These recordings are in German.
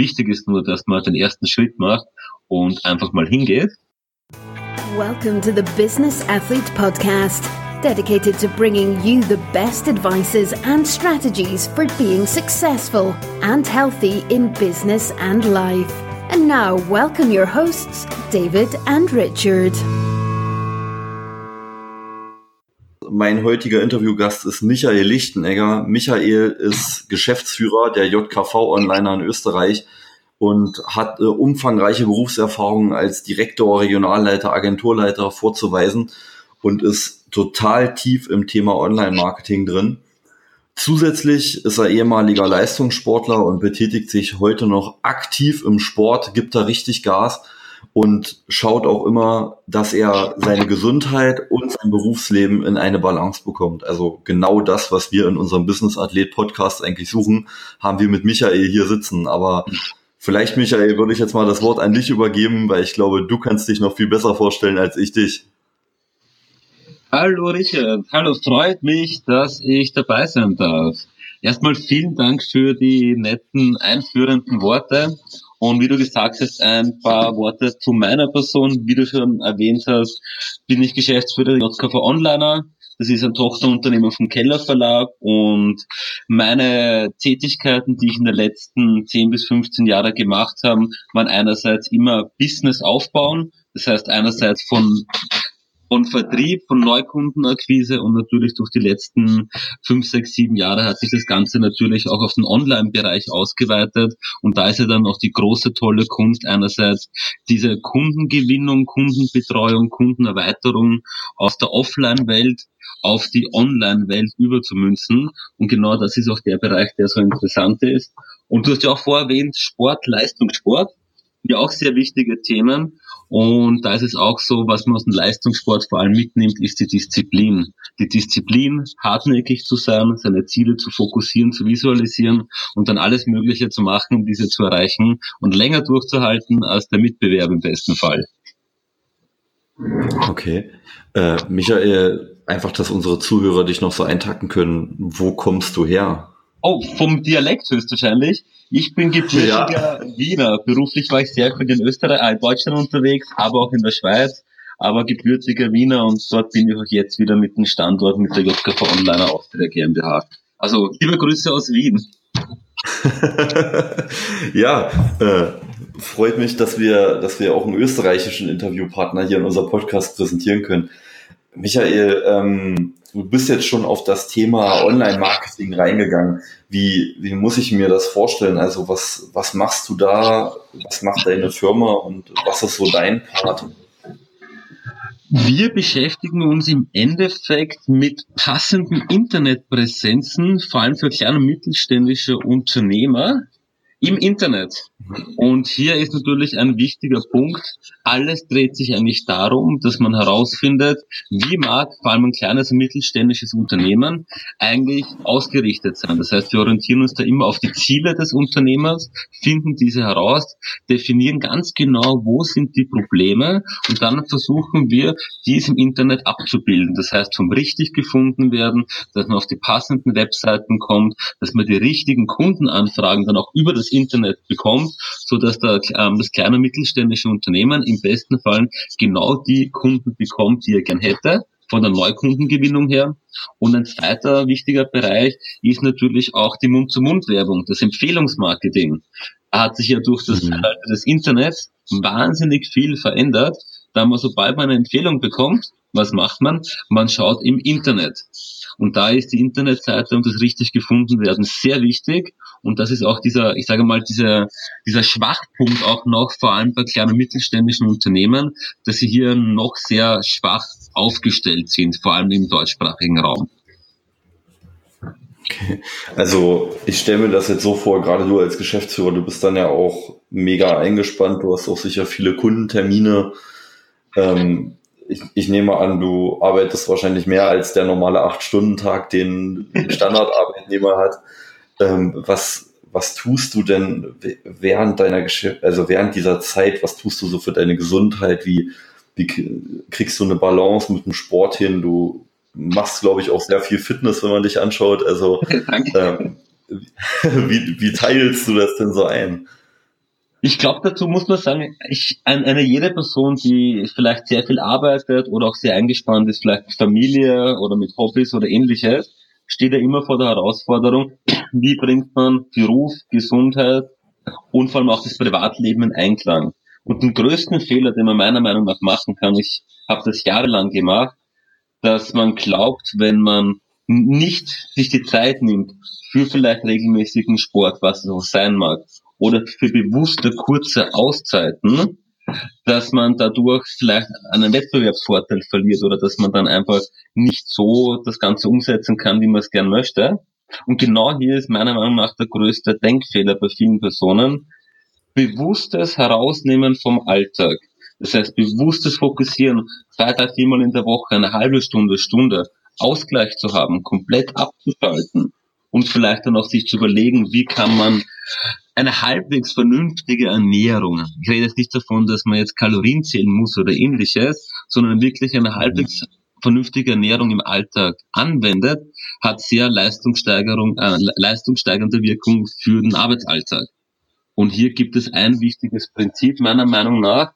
Wichtig ist nur, dass man den ersten Schritt macht und einfach mal hingeht. Welcome to the Business Athlete Podcast, dedicated to bringing you the best advices and strategies for being successful and healthy in business and life. And now, welcome your hosts, David and Richard. Mein heutiger Interviewgast ist Michael Lichtenegger. Michael ist Geschäftsführer der JKV Onliner in Österreich und hat äh, umfangreiche Berufserfahrungen als Direktor, Regionalleiter, Agenturleiter vorzuweisen und ist total tief im Thema Online-Marketing drin. Zusätzlich ist er ehemaliger Leistungssportler und betätigt sich heute noch aktiv im Sport, gibt da richtig Gas und schaut auch immer, dass er seine Gesundheit und sein Berufsleben in eine Balance bekommt. Also genau das, was wir in unserem Business Athlet Podcast eigentlich suchen, haben wir mit Michael hier sitzen. Aber vielleicht, Michael, würde ich jetzt mal das Wort an dich übergeben, weil ich glaube, du kannst dich noch viel besser vorstellen als ich dich. Hallo Richard, hallo, freut mich, dass ich dabei sein darf. Erstmal vielen Dank für die netten einführenden Worte und wie du gesagt hast, ein paar Worte zu meiner Person. Wie du schon erwähnt hast, bin ich Geschäftsführer der JKV Onliner. Das ist ein Tochterunternehmen vom Keller Verlag und meine Tätigkeiten, die ich in den letzten 10 bis 15 Jahren gemacht habe, waren einerseits immer Business aufbauen. Das heißt einerseits von von Vertrieb, von Neukundenakquise und natürlich durch die letzten fünf, sechs, sieben Jahre hat sich das Ganze natürlich auch auf den Online-Bereich ausgeweitet. Und da ist ja dann auch die große tolle Kunst einerseits diese Kundengewinnung, Kundenbetreuung, Kundenerweiterung aus der Offline-Welt auf die Online-Welt überzumünzen. Und genau das ist auch der Bereich, der so interessant ist. Und du hast ja auch vorher erwähnt, Sport, Leistungssport, ja auch sehr wichtige Themen. Und da ist es auch so, was man aus dem Leistungssport vor allem mitnimmt, ist die Disziplin. Die Disziplin, hartnäckig zu sein, seine Ziele zu fokussieren, zu visualisieren und dann alles Mögliche zu machen, um diese zu erreichen und länger durchzuhalten als der Mitbewerb im besten Fall. Okay. Äh, Michael, einfach, dass unsere Zuhörer dich noch so eintacken können. Wo kommst du her? Oh, vom Dialekt höchstwahrscheinlich. Ich bin gebürtiger ja. Wiener. Beruflich war ich sehr viel in Österreich, äh, in Deutschland unterwegs, aber auch in der Schweiz. Aber gebürtiger Wiener und dort bin ich auch jetzt wieder mit dem Standort mit der JKV Online Austria GmbH. Also liebe Grüße aus Wien. ja, äh, freut mich, dass wir, dass wir auch einen österreichischen Interviewpartner hier in unserem Podcast präsentieren können. Michael, ähm, du bist jetzt schon auf das Thema Online-Marketing reingegangen. Wie, wie muss ich mir das vorstellen? Also was, was machst du da? Was macht deine Firma und was ist so dein Part? Wir beschäftigen uns im Endeffekt mit passenden Internetpräsenzen, vor allem für kleine und mittelständische Unternehmer, im Internet. Und hier ist natürlich ein wichtiger Punkt. Alles dreht sich eigentlich darum, dass man herausfindet, wie mag vor allem ein kleines und mittelständisches Unternehmen eigentlich ausgerichtet sein. Das heißt, wir orientieren uns da immer auf die Ziele des Unternehmers, finden diese heraus, definieren ganz genau, wo sind die Probleme und dann versuchen wir, dies im Internet abzubilden. Das heißt, vom richtig gefunden werden, dass man auf die passenden Webseiten kommt, dass man die richtigen Kundenanfragen dann auch über das Internet bekommt, so dass der, ähm, das kleine mittelständische Unternehmen im besten Fall genau die Kunden bekommt, die er gern hätte von der Neukundengewinnung her. Und ein zweiter wichtiger Bereich ist natürlich auch die Mund-zu-Mund-Werbung, das Empfehlungsmarketing. Da hat sich ja durch das, mhm. das Internet wahnsinnig viel verändert. Da man, sobald man eine Empfehlung bekommt, was macht man? Man schaut im Internet. Und da ist die Internetseite und das richtig gefunden werden sehr wichtig. Und das ist auch dieser, ich sage mal, dieser, dieser Schwachpunkt auch noch, vor allem bei kleinen mittelständischen Unternehmen, dass sie hier noch sehr schwach aufgestellt sind, vor allem im deutschsprachigen Raum. Also ich stelle mir das jetzt so vor, gerade du als Geschäftsführer, du bist dann ja auch mega eingespannt, du hast auch sicher viele Kundentermine. Ähm, ich, ich nehme an, du arbeitest wahrscheinlich mehr als der normale Acht-Stunden-Tag, den Standardarbeitnehmer hat. Ähm, was, was tust du denn während deiner Geschäft, also während dieser Zeit, was tust du so für deine Gesundheit? Wie, wie kriegst du eine Balance mit dem Sport hin? Du machst, glaube ich, auch sehr viel Fitness, wenn man dich anschaut. Also ähm, wie, wie teilst du das denn so ein? Ich glaube, dazu muss man sagen, ich, eine jede Person, die vielleicht sehr viel arbeitet oder auch sehr eingespannt ist, vielleicht mit Familie oder mit Hobbys oder ähnliches, steht ja immer vor der Herausforderung, wie bringt man Beruf, Gesundheit und vor allem auch das Privatleben in Einklang. Und den größten Fehler, den man meiner Meinung nach machen kann, ich habe das jahrelang gemacht, dass man glaubt, wenn man nicht sich die Zeit nimmt für vielleicht regelmäßigen Sport, was es auch sein mag, oder für bewusste kurze Auszeiten, dass man dadurch vielleicht einen Wettbewerbsvorteil verliert oder dass man dann einfach nicht so das Ganze umsetzen kann, wie man es gern möchte. Und genau hier ist meiner Meinung nach der größte Denkfehler bei vielen Personen. Bewusstes Herausnehmen vom Alltag. Das heißt, bewusstes Fokussieren, zwei, drei, viermal in der Woche, eine halbe Stunde, Stunde, Ausgleich zu haben, komplett abzuschalten und vielleicht dann auch sich zu überlegen, wie kann man eine halbwegs vernünftige Ernährung, ich rede jetzt nicht davon, dass man jetzt Kalorien zählen muss oder ähnliches, sondern wirklich eine halbwegs vernünftige Ernährung im Alltag anwendet, hat sehr Leistungssteigerung, äh, leistungssteigernde Wirkung für den Arbeitsalltag. Und hier gibt es ein wichtiges Prinzip meiner Meinung nach,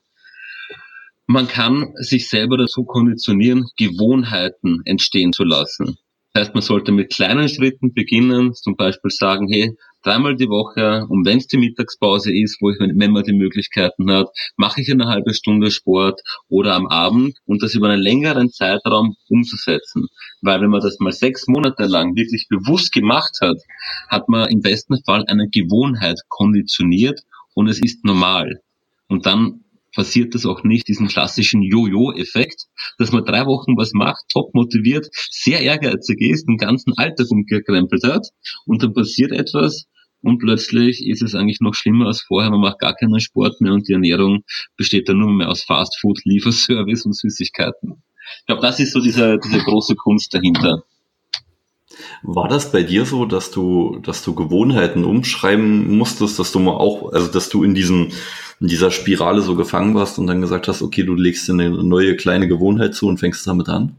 man kann sich selber dazu konditionieren, Gewohnheiten entstehen zu lassen. Das heißt, man sollte mit kleinen Schritten beginnen, zum Beispiel sagen, hey, dreimal die Woche, und wenn es die Mittagspause ist, wo ich, wenn man die Möglichkeiten hat, mache ich eine halbe Stunde Sport oder am Abend und das über einen längeren Zeitraum umzusetzen. Weil wenn man das mal sechs Monate lang wirklich bewusst gemacht hat, hat man im besten Fall eine Gewohnheit konditioniert und es ist normal. Und dann passiert das auch nicht, diesen klassischen Jojo-Effekt, dass man drei Wochen was macht, top motiviert, sehr ehrgeizig ist, den ganzen Alltag umgekrempelt hat und dann passiert etwas und plötzlich ist es eigentlich noch schlimmer als vorher, man macht gar keinen Sport mehr und die Ernährung besteht dann nur mehr aus Fastfood, Lieferservice und Süßigkeiten. Ich glaube, das ist so diese, diese große Kunst dahinter. War das bei dir so, dass du, dass du Gewohnheiten umschreiben musstest, dass du mal auch, also dass du in diesem, in dieser Spirale so gefangen warst und dann gesagt hast, okay, du legst dir eine neue kleine Gewohnheit zu und fängst damit an?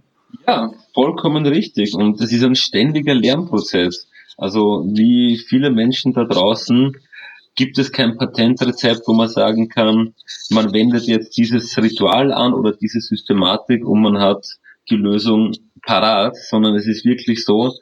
Ja, vollkommen richtig. Und das ist ein ständiger Lernprozess. Also wie viele Menschen da draußen gibt es kein Patentrezept, wo man sagen kann, man wendet jetzt dieses Ritual an oder diese Systematik und man hat die Lösung parat, sondern es ist wirklich so,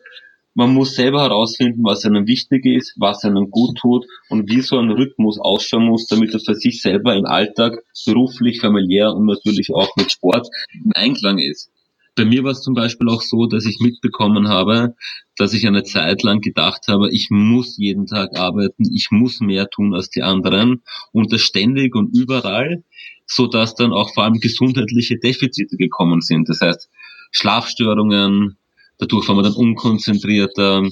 man muss selber herausfinden, was einem wichtig ist, was einem gut tut und wie so ein Rhythmus ausschauen muss, damit er für sich selber im Alltag beruflich, familiär und natürlich auch mit Sport im Einklang ist. Bei mir war es zum Beispiel auch so, dass ich mitbekommen habe, dass ich eine Zeit lang gedacht habe, ich muss jeden Tag arbeiten, ich muss mehr tun als die anderen und das ständig und überall, so dass dann auch vor allem gesundheitliche Defizite gekommen sind. Das heißt, Schlafstörungen, dadurch war man dann unkonzentrierter,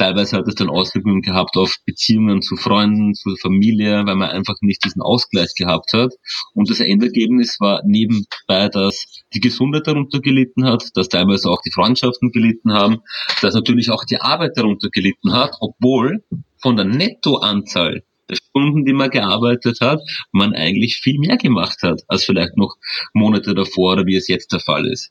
teilweise hat es dann Auswirkungen gehabt auf Beziehungen zu Freunden, zu Familie, weil man einfach nicht diesen Ausgleich gehabt hat. Und das Endergebnis war nebenbei, dass die Gesundheit darunter gelitten hat, dass teilweise auch die Freundschaften gelitten haben, dass natürlich auch die Arbeit darunter gelitten hat, obwohl von der Nettoanzahl der Stunden, die man gearbeitet hat, man eigentlich viel mehr gemacht hat, als vielleicht noch Monate davor oder wie es jetzt der Fall ist.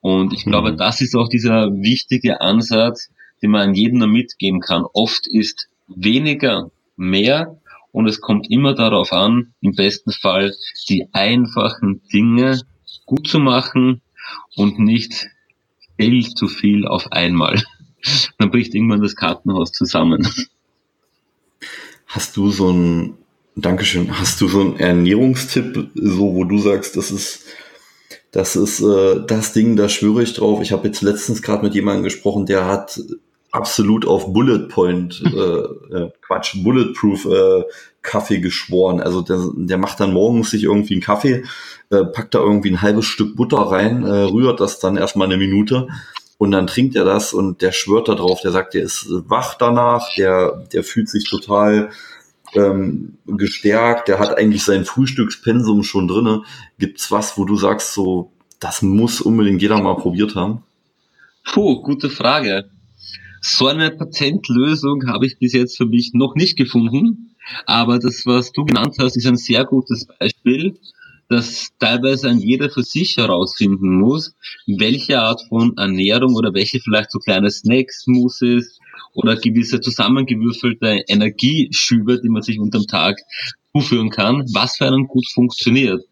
Und ich glaube, mhm. das ist auch dieser wichtige Ansatz, den man an jedem nur mitgeben kann. Oft ist weniger mehr und es kommt immer darauf an, im besten Fall die einfachen Dinge gut zu machen und nicht viel zu viel auf einmal. Dann bricht irgendwann das Kartenhaus zusammen. Hast du so ein, Dankeschön, hast du so einen Ernährungstipp, so wo du sagst, das ist das ist äh, das Ding, da schwöre ich drauf. Ich habe jetzt letztens gerade mit jemandem gesprochen, der hat absolut auf Bullet Point, äh, äh, Quatsch, Bulletproof äh, Kaffee geschworen. Also der, der macht dann morgens sich irgendwie einen Kaffee, äh, packt da irgendwie ein halbes Stück Butter rein, äh, rührt das dann erstmal eine Minute und dann trinkt er das und der schwört da drauf, der sagt, der ist wach danach, der, der fühlt sich total ähm, gestärkt, der hat eigentlich sein Frühstückspensum schon drinne. Gibt's was, wo du sagst, so, das muss unbedingt jeder mal probiert haben? Puh, gute Frage. So eine Patentlösung habe ich bis jetzt für mich noch nicht gefunden. Aber das, was du genannt hast, ist ein sehr gutes Beispiel, dass teilweise ein jeder für sich herausfinden muss, welche Art von Ernährung oder welche vielleicht so kleine Snacks, Smoothies, oder gewisse zusammengewürfelte Energieschübe, die man sich unterm Tag zuführen kann, was für einen gut funktioniert.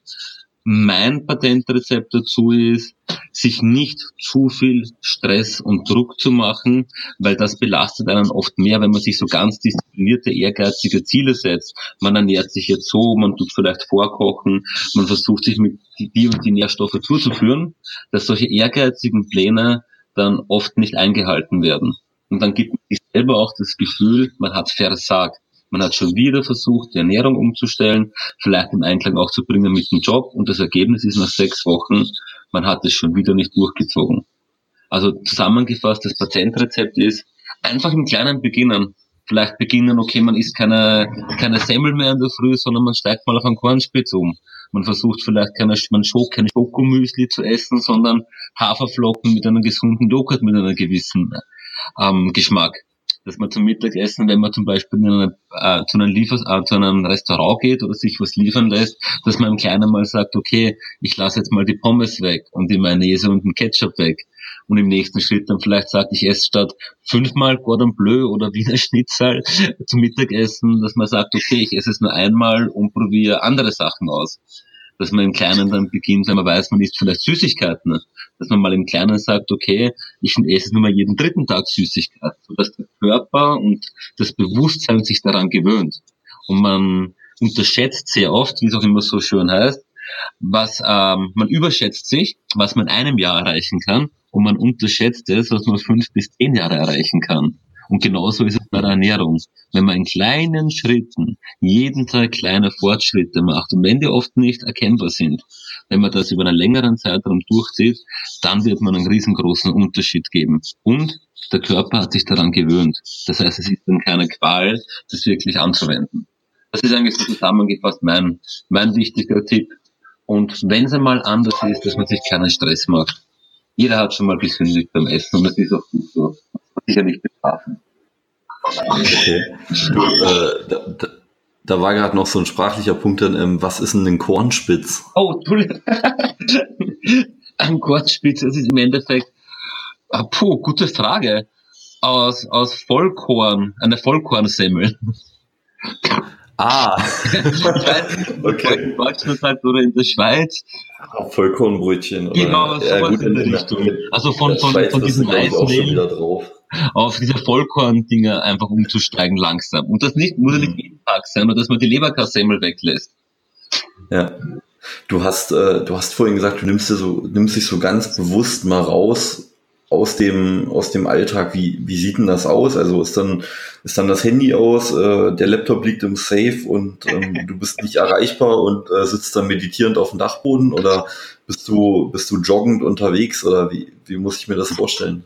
Mein Patentrezept dazu ist, sich nicht zu viel Stress und Druck zu machen, weil das belastet einen oft mehr, wenn man sich so ganz disziplinierte, ehrgeizige Ziele setzt. Man ernährt sich jetzt so, man tut vielleicht vorkochen, man versucht sich mit die und die Nährstoffe zuzuführen, dass solche ehrgeizigen Pläne dann oft nicht eingehalten werden. Und dann gibt man sich selber auch das Gefühl, man hat versagt. Man hat schon wieder versucht, die Ernährung umzustellen, vielleicht im Einklang auch zu bringen mit dem Job und das Ergebnis ist nach sechs Wochen, man hat es schon wieder nicht durchgezogen. Also zusammengefasst, das Patientrezept ist, einfach im Kleinen beginnen. Vielleicht beginnen, okay, man isst keine, keine Semmel mehr in der Früh, sondern man steigt mal auf einen Kornspitz um. Man versucht vielleicht keine, man Schok, keine Schokomüsli zu essen, sondern Haferflocken mit einem gesunden Joghurt mit einem gewissen ähm, Geschmack dass man zum Mittagessen, wenn man zum Beispiel eine, äh, zu, einem Liefers äh, zu einem Restaurant geht oder sich was liefern lässt, dass man im Kleinen mal sagt, okay, ich lasse jetzt mal die Pommes weg und die Mayonnaise und den Ketchup weg. Und im nächsten Schritt dann vielleicht sagt, ich esse statt fünfmal Cordon Bleu oder Wiener Schnitzel zum Mittagessen, dass man sagt, okay, ich esse es nur einmal und probiere andere Sachen aus dass man im Kleinen dann beginnt, wenn man weiß, man isst vielleicht Süßigkeiten, dass man mal im Kleinen sagt, okay, ich esse nur mal jeden dritten Tag Süßigkeiten, sodass der Körper und das Bewusstsein sich daran gewöhnt. Und man unterschätzt sehr oft, wie es auch immer so schön heißt, was ähm, man überschätzt sich, was man in einem Jahr erreichen kann, und man unterschätzt es, was man fünf bis zehn Jahre erreichen kann. Und genauso ist es bei der Ernährung. Wenn man in kleinen Schritten jeden Tag kleine Fortschritte macht und wenn die oft nicht erkennbar sind, wenn man das über einen längeren Zeitraum durchzieht, dann wird man einen riesengroßen Unterschied geben. Und der Körper hat sich daran gewöhnt. Das heißt, es ist dann keine Qual, das wirklich anzuwenden. Das ist eigentlich so zusammengefasst mein, mein wichtiger Tipp. Und wenn es einmal anders ist, dass man sich keinen Stress macht. Jeder hat schon mal gesündigt beim Essen und das ist auch gut so sicher nicht bestrafen. Okay. Du, äh, da, da, da, war gerade noch so ein sprachlicher Punkt drin, ähm, was ist denn ein Kornspitz? Oh, Entschuldigung. ein Kornspitz, das ist im Endeffekt, ah, puh, gute Frage. Aus, aus Vollkorn, eine Vollkornsemmel. Ah. okay. In Deutschland halt oder in der Schweiz. Vollkornbrötchen. Oder? Genau, so ja, gut, in, in Richtung. Also von, von, von, von diesem Weißmehl auf diese Vollkorn-Dinger einfach umzusteigen langsam. Und das nicht, muss ja nicht mhm. jeden Tag sein, nur dass man die Leberkassemmel weglässt. Ja. Du hast, äh, du hast vorhin gesagt, du nimmst, dir so, nimmst dich so ganz bewusst mal raus aus dem, aus dem Alltag. Wie, wie sieht denn das aus? Also ist dann, ist dann das Handy aus, äh, der Laptop liegt im Safe und ähm, du bist nicht erreichbar und äh, sitzt dann meditierend auf dem Dachboden oder bist du, bist du joggend unterwegs oder wie, wie muss ich mir das vorstellen?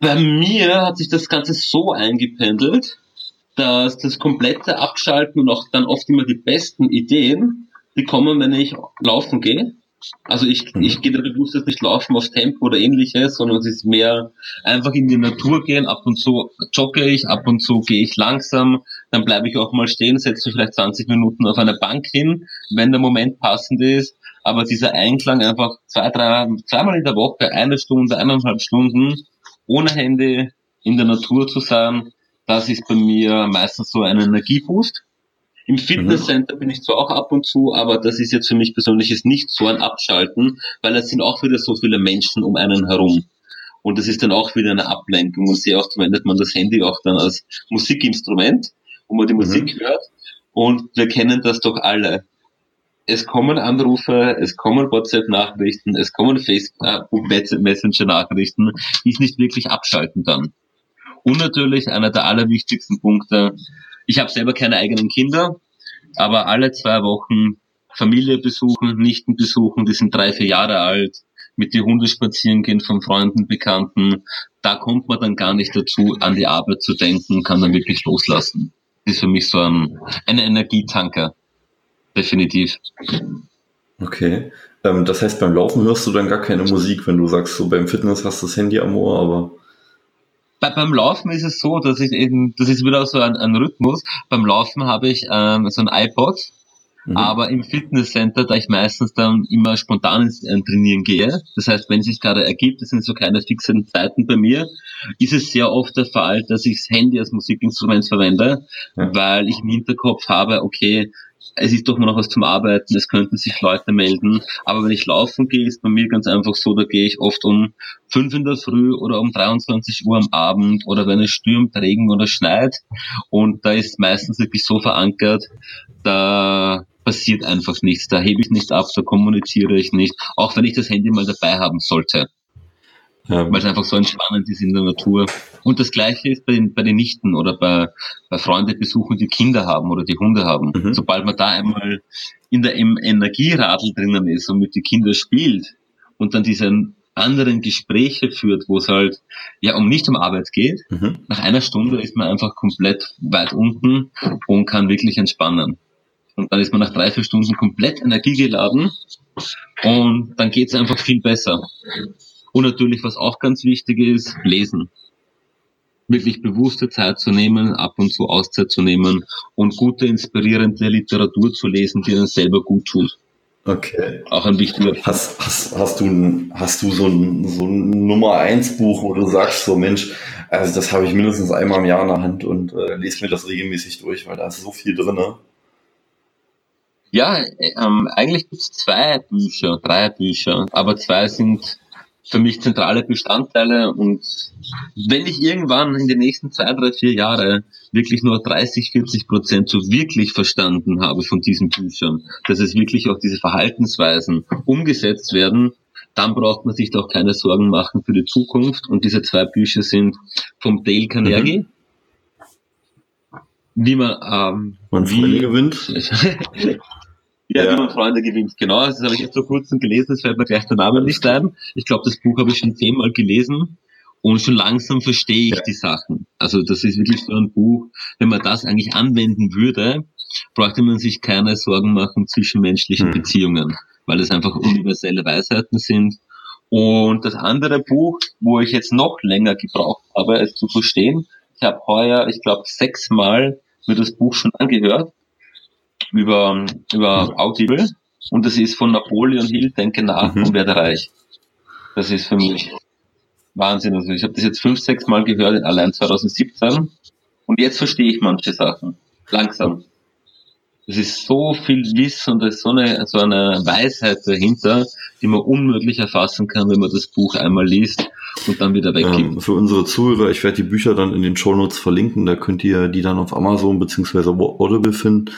Bei mir hat sich das Ganze so eingependelt, dass das komplette Abschalten und auch dann oft immer die besten Ideen, die kommen, wenn ich laufen gehe. Also ich, mhm. ich gehe da bewusst jetzt nicht laufen auf Tempo oder ähnliches, sondern es ist mehr einfach in die Natur gehen. Ab und zu jogge ich, ab und zu gehe ich langsam, dann bleibe ich auch mal stehen, setze vielleicht 20 Minuten auf einer Bank hin, wenn der Moment passend ist. Aber dieser Einklang einfach zwei, drei, zweimal in der Woche, eine Stunde, eineinhalb Stunden, ohne Handy in der Natur zu sein, das ist bei mir meistens so ein Energieboost. Im Fitnesscenter bin ich zwar auch ab und zu, aber das ist jetzt für mich persönlich ist nicht so ein Abschalten, weil es sind auch wieder so viele Menschen um einen herum. Und das ist dann auch wieder eine Ablenkung. Und sehr oft verwendet man das Handy auch dann als Musikinstrument, wo man die mhm. Musik hört. Und wir kennen das doch alle es kommen Anrufe, es kommen WhatsApp-Nachrichten, es kommen Facebook-Messenger-Nachrichten, die es nicht wirklich abschalten dann. Und natürlich einer der allerwichtigsten Punkte, ich habe selber keine eigenen Kinder, aber alle zwei Wochen Familie besuchen, Nichten besuchen, die sind drei, vier Jahre alt, mit die Hunde spazieren gehen von Freunden, Bekannten, da kommt man dann gar nicht dazu, an die Arbeit zu denken, kann dann wirklich loslassen. Das ist für mich so ein, ein Energietanker definitiv. Okay. Ähm, das heißt, beim Laufen hörst du dann gar keine Musik, wenn du sagst, so beim Fitness hast du das Handy am Ohr, aber. Bei, beim Laufen ist es so, dass ich eben, das ist wieder so ein, ein Rhythmus. Beim Laufen habe ich ähm, so ein iPod Mhm. Aber im Fitnesscenter, da ich meistens dann immer spontan ins äh, Trainieren gehe, das heißt, wenn es sich gerade ergibt, das sind so keine fixen Zeiten bei mir, ist es sehr oft der Fall, dass ich das Handy als Musikinstrument verwende, ja. weil ich im Hinterkopf habe, okay, es ist doch nur noch was zum Arbeiten, es könnten sich Leute melden. Aber wenn ich laufen gehe, ist bei mir ganz einfach so, da gehe ich oft um fünf in der Früh oder um 23 Uhr am Abend oder wenn es stürmt, Regen oder schneit. Und da ist meistens wirklich so verankert, da passiert einfach nichts. Da hebe ich nicht ab, da kommuniziere ich nicht, auch wenn ich das Handy mal dabei haben sollte. Weil es einfach so entspannend ist in der Natur. Und das Gleiche ist bei den, bei den Nichten oder bei, bei Freunde besuchen, die Kinder haben oder die Hunde haben. Mhm. Sobald man da einmal in der im Energieradl drinnen ist und mit den Kindern spielt und dann diese anderen Gespräche führt, wo es halt ja um nicht um Arbeit geht, mhm. nach einer Stunde ist man einfach komplett weit unten und kann wirklich entspannen. Und dann ist man nach drei, vier Stunden komplett energiegeladen und dann geht es einfach viel besser. Und natürlich, was auch ganz wichtig ist, lesen. Wirklich bewusste Zeit zu nehmen, ab und zu Auszeit zu nehmen und gute, inspirierende Literatur zu lesen, die dann selber gut tut. Okay. Auch ein wichtiger hast, hast, hast du, hast du so ein, so ein Nummer eins Buch, wo du sagst, so Mensch, also das habe ich mindestens einmal im Jahr in der Hand und äh, lese mir das regelmäßig durch, weil da ist so viel drin. Ne? Ja, ähm, eigentlich gibt es zwei Bücher, drei Bücher, aber zwei sind für mich zentrale Bestandteile und wenn ich irgendwann in den nächsten zwei, drei, vier Jahre wirklich nur 30, 40 Prozent so wirklich verstanden habe von diesen Büchern, dass es wirklich auch diese Verhaltensweisen umgesetzt werden, dann braucht man sich doch keine Sorgen machen für die Zukunft. Und diese zwei Bücher sind vom Dale Carnegie. Mhm. Wie man, ähm, man wie, gewinnt. Ja, ja. wie man Freunde gewinnt, genau. Das habe ich jetzt vor kurzem gelesen, das fällt mir gleich der Name nicht ein. Ich glaube, das Buch habe ich schon zehnmal gelesen und schon langsam verstehe ich ja. die Sachen. Also das ist wirklich so ein Buch, wenn man das eigentlich anwenden würde, bräuchte man sich keine Sorgen machen zwischen menschlichen hm. Beziehungen, weil es einfach universelle Weisheiten sind. Und das andere Buch, wo ich jetzt noch länger gebraucht habe, es zu verstehen, ich habe heuer, ich glaube, sechsmal mir das Buch schon angehört über, über Audible und das ist von Napoleon Hill, Denke nach mhm. und werde reich. Das ist für mich Wahnsinn. Also ich habe das jetzt fünf, sechs Mal gehört, allein 2017 und jetzt verstehe ich manche Sachen. Langsam. Es ist so viel Wissen und ist so eine, so eine Weisheit dahinter, die man unmöglich erfassen kann, wenn man das Buch einmal liest und dann wieder wegkippt. Ähm, für unsere Zuhörer, ich werde die Bücher dann in den Show Notes verlinken, da könnt ihr die dann auf Amazon beziehungsweise Audible finden.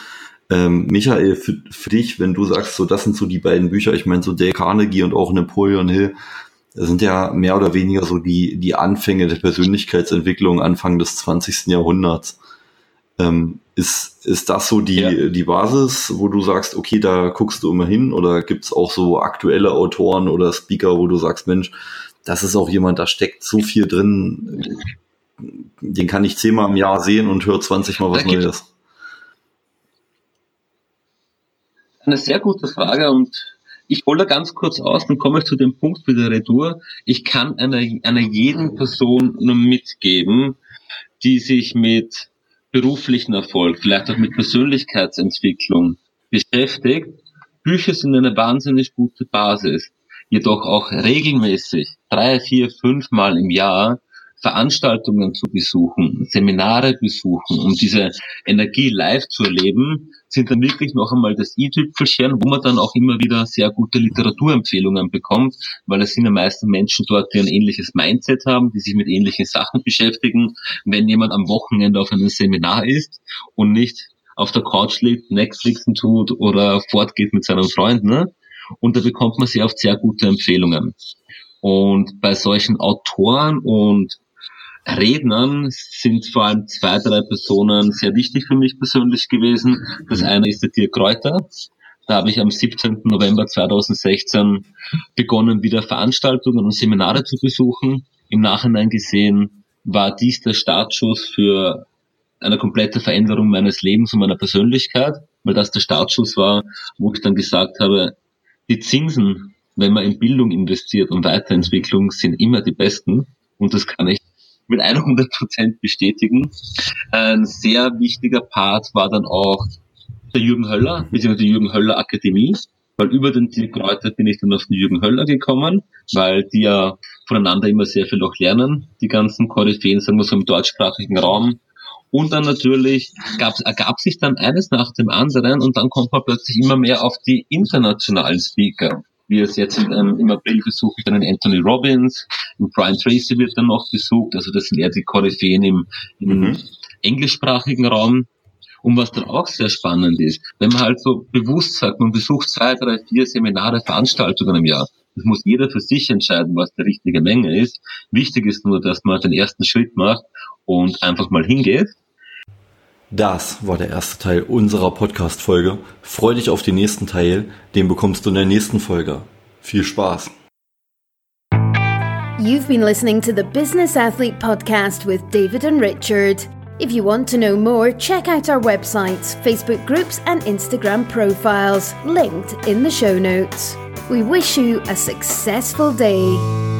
Ähm, Michael, für, für, dich, wenn du sagst, so das sind so die beiden Bücher, ich meine so Dale Carnegie und auch Napoleon Hill, das sind ja mehr oder weniger so die, die Anfänge der Persönlichkeitsentwicklung Anfang des 20. Jahrhunderts. Ähm, ist, ist das so die, ja. die Basis, wo du sagst, okay, da guckst du immer hin oder gibt es auch so aktuelle Autoren oder Speaker, wo du sagst, Mensch, das ist auch jemand, da steckt so viel drin, den kann ich zehnmal im Jahr sehen und höre 20 Mal was Neues. Eine sehr gute Frage und ich hole ganz kurz aus, dann komme ich zu dem Punkt die Retour. Ich kann einer, einer jeden Person nur mitgeben, die sich mit beruflichen Erfolg, vielleicht auch mit Persönlichkeitsentwicklung beschäftigt. Bücher sind eine wahnsinnig gute Basis. Jedoch auch regelmäßig, drei, vier, fünf Mal im Jahr Veranstaltungen zu besuchen, Seminare besuchen, um diese Energie live zu erleben, sind dann wirklich noch einmal das i-Tüpfelchen, wo man dann auch immer wieder sehr gute Literaturempfehlungen bekommt, weil es sind ja meisten Menschen dort, die ein ähnliches Mindset haben, die sich mit ähnlichen Sachen beschäftigen. Wenn jemand am Wochenende auf einem Seminar ist und nicht auf der Couch liegt, Netflixen tut oder fortgeht mit seinen Freunden, ne? und da bekommt man sehr oft sehr gute Empfehlungen. Und bei solchen Autoren und Rednern sind vor allem zwei, drei Personen sehr wichtig für mich persönlich gewesen. Das eine ist der Dirk Kräuter. Da habe ich am 17. November 2016 begonnen, wieder Veranstaltungen und Seminare zu besuchen. Im Nachhinein gesehen war dies der Startschuss für eine komplette Veränderung meines Lebens und meiner Persönlichkeit, weil das der Startschuss war, wo ich dann gesagt habe, die Zinsen, wenn man in Bildung investiert und Weiterentwicklung, sind immer die besten. Und das kann ich mit 100 Prozent bestätigen. Ein sehr wichtiger Part war dann auch der Jürgen Höller, beziehungsweise die Jürgen Höller Akademie, weil über den Dirk Reuter bin ich dann auf den Jürgen Höller gekommen, weil die ja voneinander immer sehr viel auch lernen, die ganzen Koryphäen, sagen wir so im deutschsprachigen Raum. Und dann natürlich gab, ergab sich dann eines nach dem anderen und dann kommt man plötzlich immer mehr auf die internationalen Speaker. Wie es jetzt ähm, im April besuche ich dann Anthony Robbins, und Brian Tracy wird dann noch besucht, also das sind eher die Koryphäen im, im mhm. englischsprachigen Raum. Und was dann auch sehr spannend ist, wenn man halt so bewusst sagt, man besucht zwei, drei, vier Seminare, Veranstaltungen im Jahr. Das muss jeder für sich entscheiden, was die richtige Menge ist. Wichtig ist nur, dass man den ersten Schritt macht und einfach mal hingeht. Das war der erste Teil unserer Podcast-Folge. Freu dich auf den nächsten Teil, den bekommst du in der nächsten Folge. Viel Spaß! You've been listening to the Business Athlete Podcast with David and Richard. If you want to know more, check out our websites, Facebook groups, and Instagram profiles, linked in the show notes. We wish you a successful day.